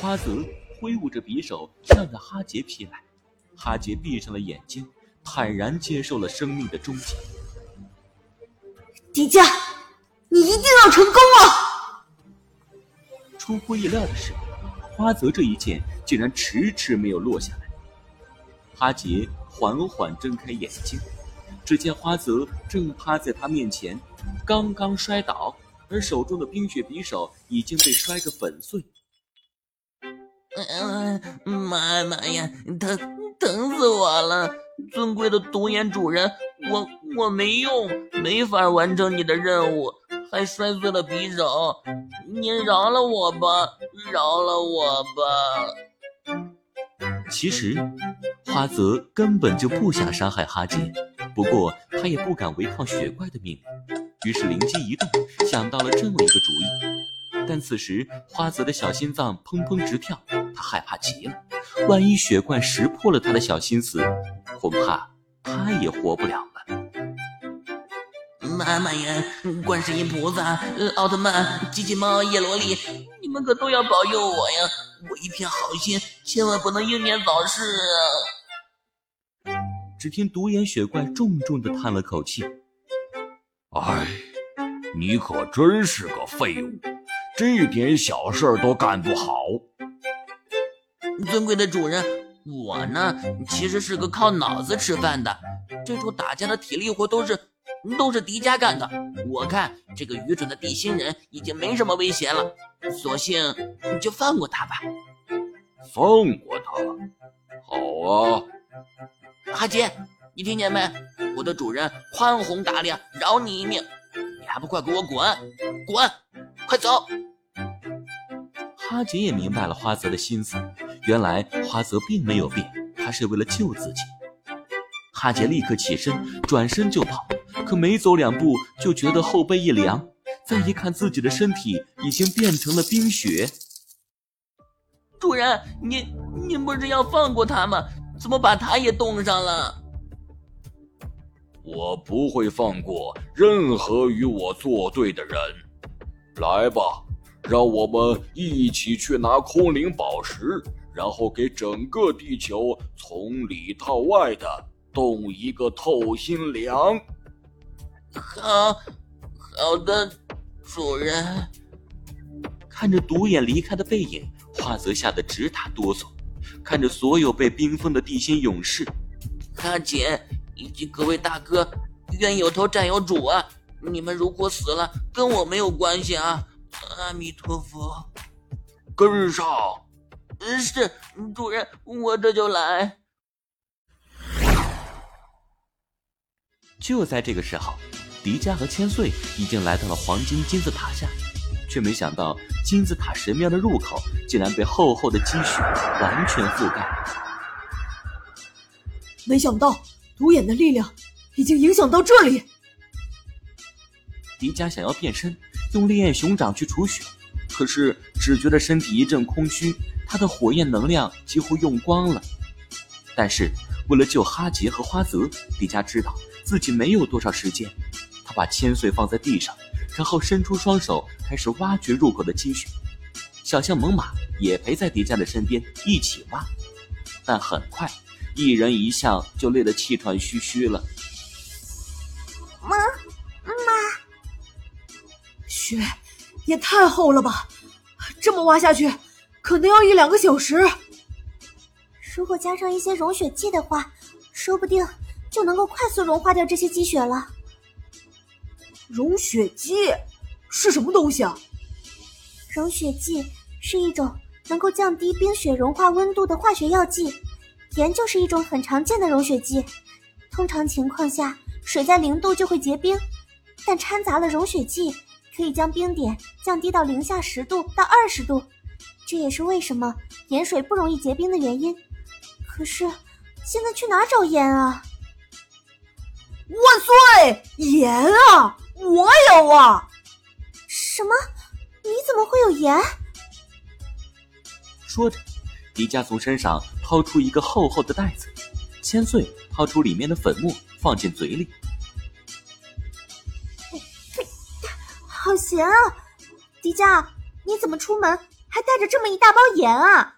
花泽挥舞着匕首向着哈杰劈来，哈杰闭上了眼睛，坦然接受了生命的终结。迪迦，你一定要成功啊！出乎意料的是，花泽这一剑竟然迟迟没有落下来。哈杰缓缓睁开眼睛，只见花泽正趴在他面前，刚刚摔倒，而手中的冰雪匕首已经被摔个粉碎。嗯，妈妈呀，疼疼死我了！尊贵的独眼主人，我我没用，没法完成你的任务，还摔碎了匕首，您饶了我吧，饶了我吧！其实，花泽根本就不想伤害哈杰，不过他也不敢违抗雪怪的命令，于是灵机一动，想到了这么一个主意。但此时，花泽的小心脏砰砰直跳，他害怕极了，万一雪怪识破了他的小心思，恐怕他也活不了了。妈妈呀，观世音菩萨、奥特曼、机器猫、叶罗丽，你们可都要保佑我呀！我一片好心，千万不能英年早逝啊！只听独眼雪怪重重的叹了口气：“哎，你可真是个废物，这点小事都干不好。”尊贵的主人，我呢，其实是个靠脑子吃饭的，这种打架的体力活都是。都是迪迦干的，我看这个愚蠢的地心人已经没什么危险了，索性你就放过他吧。放过他？好啊。哈杰，你听见没？我的主人宽宏大量，饶你一命，你还不快给我滚！滚，快走！哈杰也明白了花泽的心思，原来花泽并没有变，他是为了救自己。哈杰立刻起身，转身就跑。可没走两步，就觉得后背一凉，再一看自己的身体已经变成了冰雪。主人，您您不是要放过他吗？怎么把他也冻上了？我不会放过任何与我作对的人。来吧，让我们一起去拿空灵宝石，然后给整个地球从里到外的冻一个透心凉。好，好的，主人。看着独眼离开的背影，花泽吓得直打哆嗦。看着所有被冰封的地心勇士，哈姐以及各位大哥，冤有头债有主啊！你们如果死了，跟我没有关系啊！阿弥陀佛，跟上。是，主人，我这就来。就在这个时候。迪迦和千岁已经来到了黄金金字塔下，却没想到金字塔神庙的入口竟然被厚厚的积雪完全覆盖。没想到独眼的力量已经影响到这里。迪迦想要变身，用烈焰熊掌去除雪，可是只觉得身体一阵空虚，他的火焰能量几乎用光了。但是为了救哈杰和花泽，迪迦知道自己没有多少时间。他把千岁放在地上，然后伸出双手开始挖掘入口的积雪。小象猛犸也陪在迪迦的身边一起挖，但很快，一人一象就累得气喘吁吁了。雪也太厚了吧！这么挖下去，可能要一两个小时。如果加上一些融雪剂的话，说不定就能够快速融化掉这些积雪了。融雪剂是什么东西啊？融雪剂是一种能够降低冰雪融化温度的化学药剂，盐就是一种很常见的融雪剂。通常情况下，水在零度就会结冰，但掺杂了融雪剂，可以将冰点降低到零下十度到二十度。这也是为什么盐水不容易结冰的原因。可是现在去哪找盐啊？万岁！盐啊！我有啊！什么？你怎么会有盐？说着，迪迦从身上掏出一个厚厚的袋子，千岁掏出里面的粉末放进嘴里。好咸啊！迪迦，你怎么出门还带着这么一大包盐啊！